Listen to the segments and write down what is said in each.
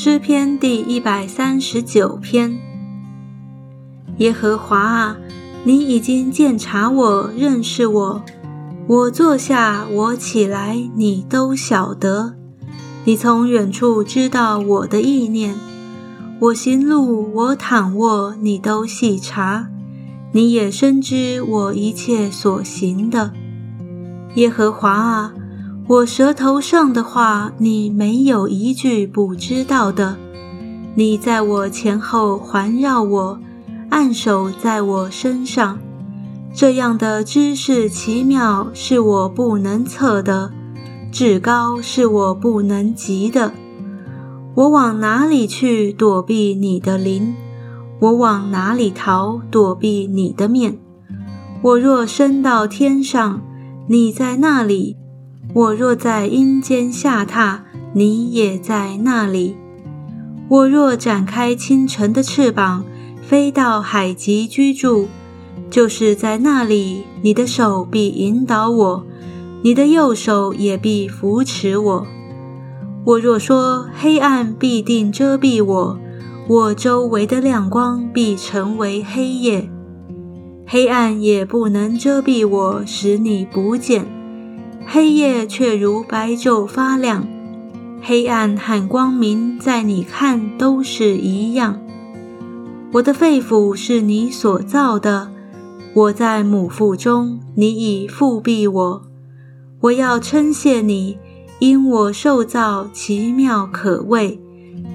诗篇第一百三十九篇。耶和华啊，你已经鉴察我，认识我。我坐下，我起来，你都晓得。你从远处知道我的意念。我行路，我躺卧，你都细察。你也深知我一切所行的。耶和华啊。我舌头上的话，你没有一句不知道的。你在我前后环绕我，按手在我身上，这样的知识奇妙，是我不能测的；至高是我不能及的。我往哪里去躲避你的灵？我往哪里逃躲避你的面？我若升到天上，你在那里。我若在阴间下榻，你也在那里；我若展开清晨的翅膀，飞到海极居住，就是在那里，你的手必引导我，你的右手也必扶持我。我若说黑暗必定遮蔽我，我周围的亮光必成为黑夜，黑暗也不能遮蔽我，使你不见。黑夜却如白昼发亮，黑暗和光明在你看都是一样。我的肺腑是你所造的，我在母腹中，你已复庇我。我要称谢你，因我受造奇妙可畏，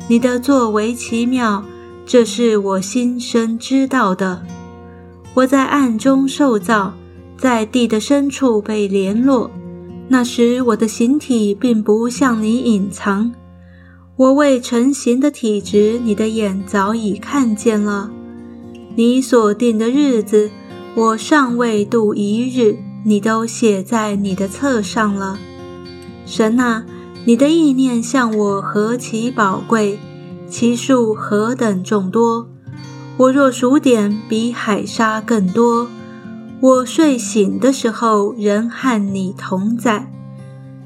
你的作为奇妙，这是我心生知道的。我在暗中受造，在地的深处被联络。那时我的形体并不向你隐藏，我未成形的体质，你的眼早已看见了。你所定的日子，我尚未度一日，你都写在你的册上了。神啊，你的意念向我何其宝贵，其数何等众多！我若数点，比海沙更多。我睡醒的时候，仍和你同在。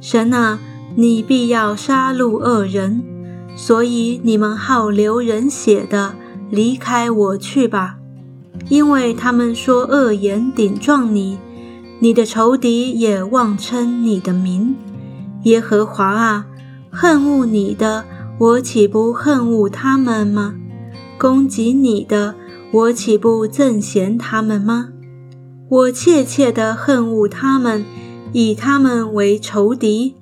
神啊，你必要杀戮恶人，所以你们好流人血的，离开我去吧，因为他们说恶言顶撞你，你的仇敌也妄称你的名。耶和华啊，恨恶你的，我岂不恨恶他们吗？攻击你的，我岂不憎嫌他们吗？我切切地恨恶他们，以他们为仇敌。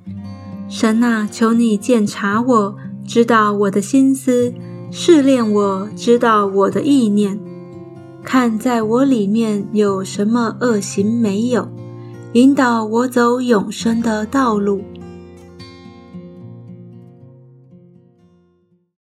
神啊，求你鉴察我，知道我的心思；试炼我，知道我的意念。看在我里面有什么恶行没有，引导我走永生的道路。